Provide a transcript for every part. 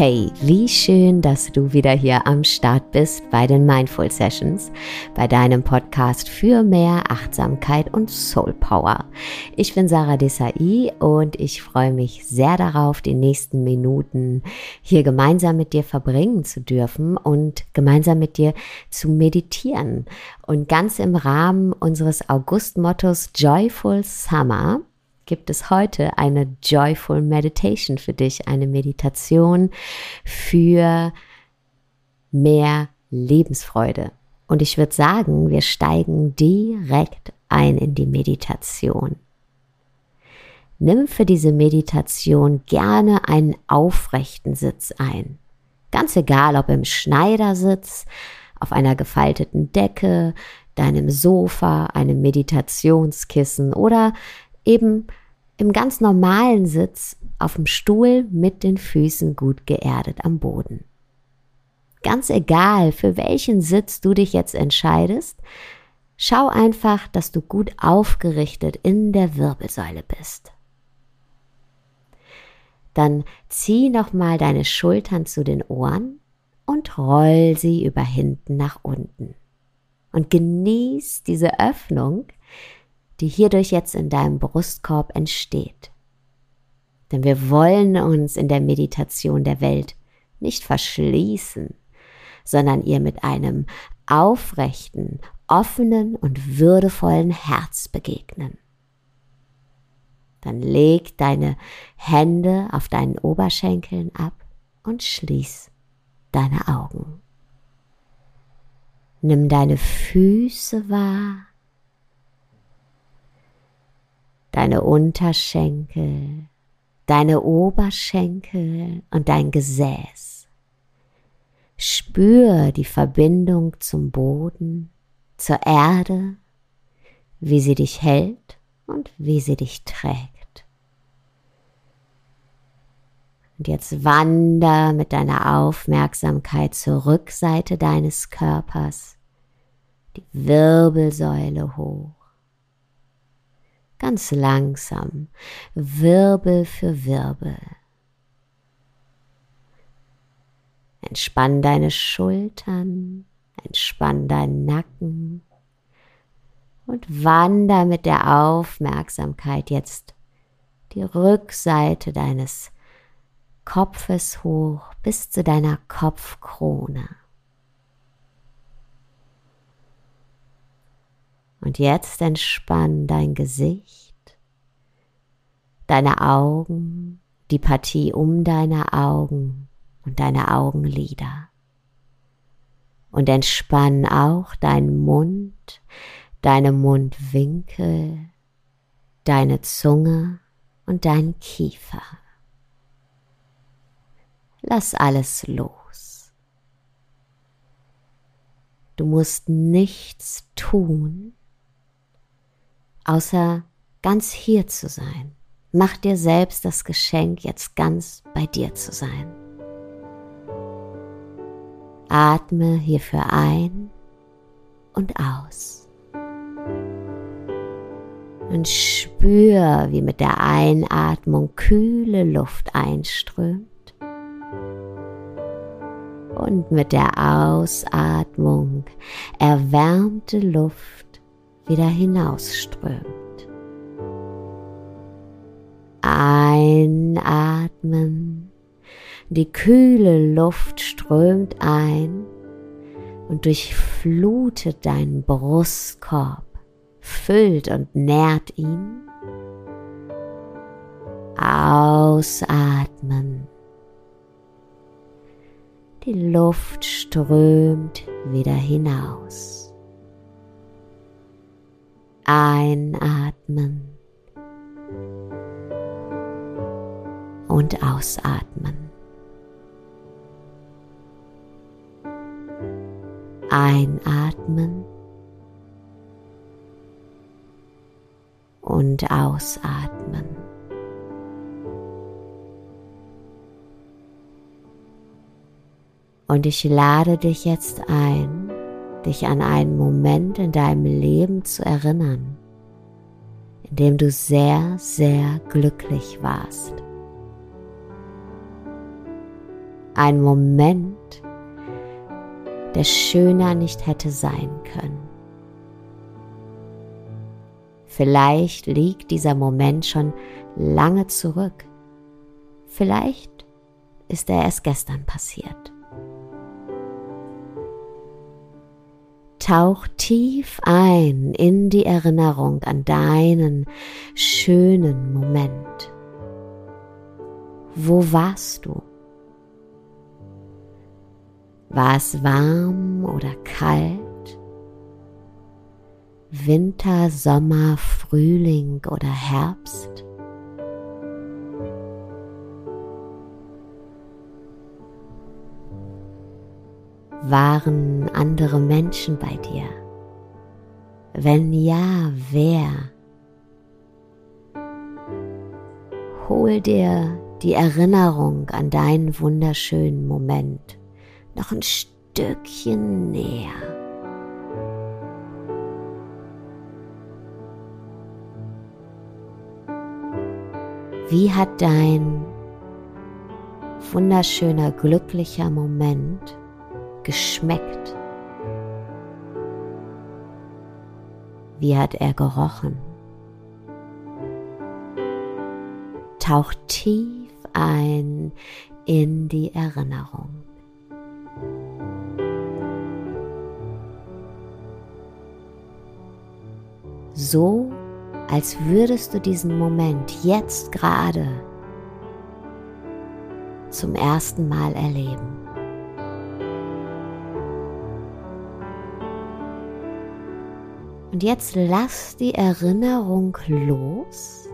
Hey, wie schön, dass du wieder hier am Start bist bei den Mindful Sessions, bei deinem Podcast für mehr Achtsamkeit und Soul Power. Ich bin Sarah Desai und ich freue mich sehr darauf, die nächsten Minuten hier gemeinsam mit dir verbringen zu dürfen und gemeinsam mit dir zu meditieren. Und ganz im Rahmen unseres August-Mottos Joyful Summer gibt es heute eine Joyful Meditation für dich, eine Meditation für mehr Lebensfreude. Und ich würde sagen, wir steigen direkt ein in die Meditation. Nimm für diese Meditation gerne einen aufrechten Sitz ein. Ganz egal, ob im Schneidersitz, auf einer gefalteten Decke, deinem Sofa, einem Meditationskissen oder eben im ganz normalen Sitz auf dem Stuhl mit den Füßen gut geerdet am Boden. Ganz egal, für welchen Sitz du dich jetzt entscheidest, schau einfach, dass du gut aufgerichtet in der Wirbelsäule bist. Dann zieh nochmal deine Schultern zu den Ohren und roll sie über hinten nach unten. Und genieß diese Öffnung, die hierdurch jetzt in deinem Brustkorb entsteht. Denn wir wollen uns in der Meditation der Welt nicht verschließen, sondern ihr mit einem aufrechten, offenen und würdevollen Herz begegnen. Dann leg deine Hände auf deinen Oberschenkeln ab und schließ deine Augen. Nimm deine Füße wahr deine Unterschenkel, deine Oberschenkel und dein Gesäß. Spür die Verbindung zum Boden, zur Erde, wie sie dich hält und wie sie dich trägt. Und jetzt wander mit deiner Aufmerksamkeit zur Rückseite deines Körpers, die Wirbelsäule hoch ganz langsam, Wirbel für Wirbel. Entspann deine Schultern, entspann deinen Nacken und wander mit der Aufmerksamkeit jetzt die Rückseite deines Kopfes hoch bis zu deiner Kopfkrone. Und jetzt entspann dein Gesicht, deine Augen, die Partie um deine Augen und deine Augenlider. Und entspann auch deinen Mund, deine Mundwinkel, deine Zunge und deinen Kiefer. Lass alles los. Du musst nichts tun, außer ganz hier zu sein. Mach dir selbst das Geschenk, jetzt ganz bei dir zu sein. Atme hierfür ein und aus. Und spür, wie mit der Einatmung kühle Luft einströmt und mit der Ausatmung erwärmte Luft wieder hinausströmt. Einatmen. Die kühle Luft strömt ein und durchflutet deinen Brustkorb, füllt und nährt ihn. Ausatmen. Die Luft strömt wieder hinaus. Einatmen und ausatmen. Einatmen und ausatmen. Und ich lade dich jetzt ein, dich an einen Moment in deinem Leben zu erinnern, in dem du sehr, sehr glücklich warst. Ein Moment, der schöner nicht hätte sein können. Vielleicht liegt dieser Moment schon lange zurück. Vielleicht ist er erst gestern passiert. Tauch tief ein in die Erinnerung an deinen schönen Moment. Wo warst du? War es warm oder kalt? Winter, Sommer, Frühling oder Herbst? Waren andere Menschen bei dir? Wenn ja, wer? Hol dir die Erinnerung an deinen wunderschönen Moment noch ein Stückchen näher. Wie hat dein wunderschöner, glücklicher Moment geschmeckt? Wie hat er gerochen? Tauch tief ein in die Erinnerung. So, als würdest du diesen Moment jetzt gerade zum ersten Mal erleben. Und jetzt lass die Erinnerung los,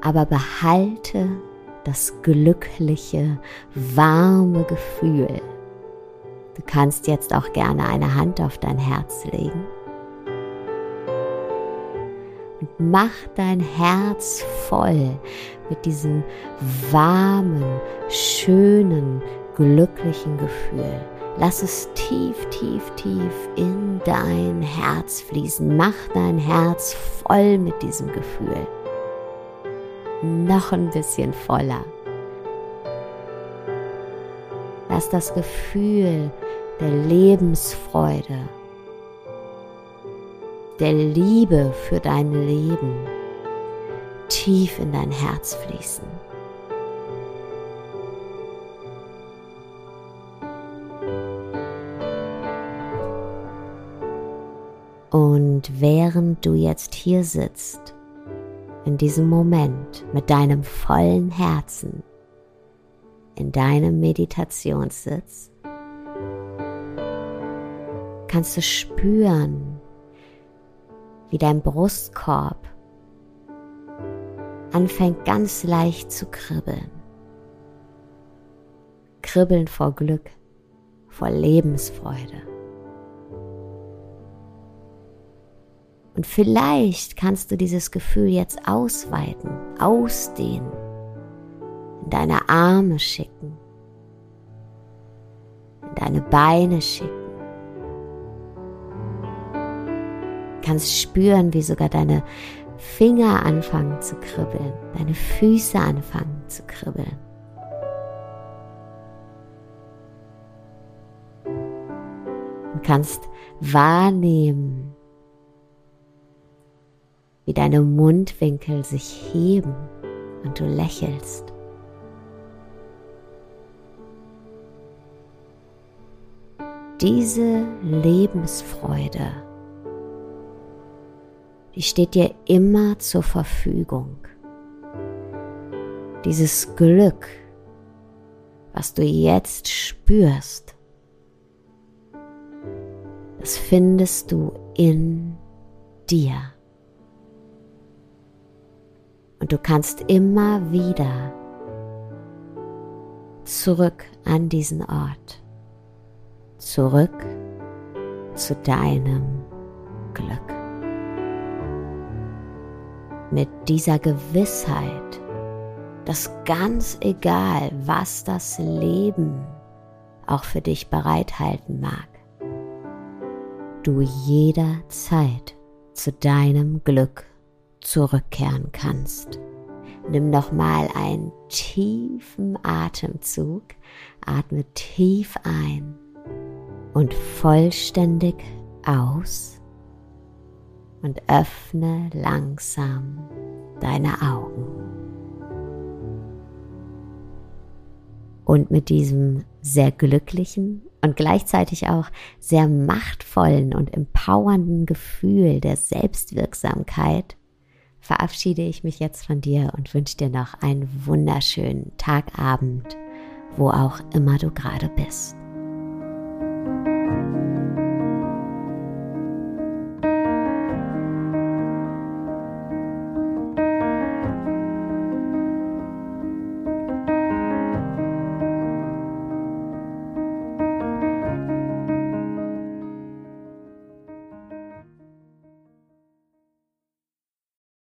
aber behalte das glückliche, warme Gefühl. Du kannst jetzt auch gerne eine Hand auf dein Herz legen und mach dein Herz voll mit diesem warmen, schönen, glücklichen Gefühl. Lass es tief, tief, tief in dein Herz fließen. Mach dein Herz voll mit diesem Gefühl. Noch ein bisschen voller. Lass das Gefühl der Lebensfreude, der Liebe für dein Leben tief in dein Herz fließen. Und während du jetzt hier sitzt, in diesem Moment mit deinem vollen Herzen, in deinem Meditationssitz, kannst du spüren, wie dein Brustkorb anfängt ganz leicht zu kribbeln. Kribbeln vor Glück, vor Lebensfreude. Und vielleicht kannst du dieses Gefühl jetzt ausweiten, ausdehnen, in deine Arme schicken, in deine Beine schicken. Kannst spüren, wie sogar deine Finger anfangen zu kribbeln, deine Füße anfangen zu kribbeln. Du kannst wahrnehmen, wie deine Mundwinkel sich heben und du lächelst. Diese Lebensfreude, die steht dir immer zur Verfügung. Dieses Glück, was du jetzt spürst, das findest du in dir. Und du kannst immer wieder zurück an diesen Ort, zurück zu deinem Glück. Mit dieser Gewissheit, dass ganz egal, was das Leben auch für dich bereithalten mag, du jederzeit zu deinem Glück zurückkehren kannst, Nimm nochmal einen tiefen Atemzug, atme tief ein und vollständig aus und öffne langsam deine Augen. Und mit diesem sehr glücklichen und gleichzeitig auch sehr machtvollen und empowernden Gefühl der Selbstwirksamkeit verabschiede ich mich jetzt von dir und wünsche dir noch einen wunderschönen Tagabend, wo auch immer du gerade bist.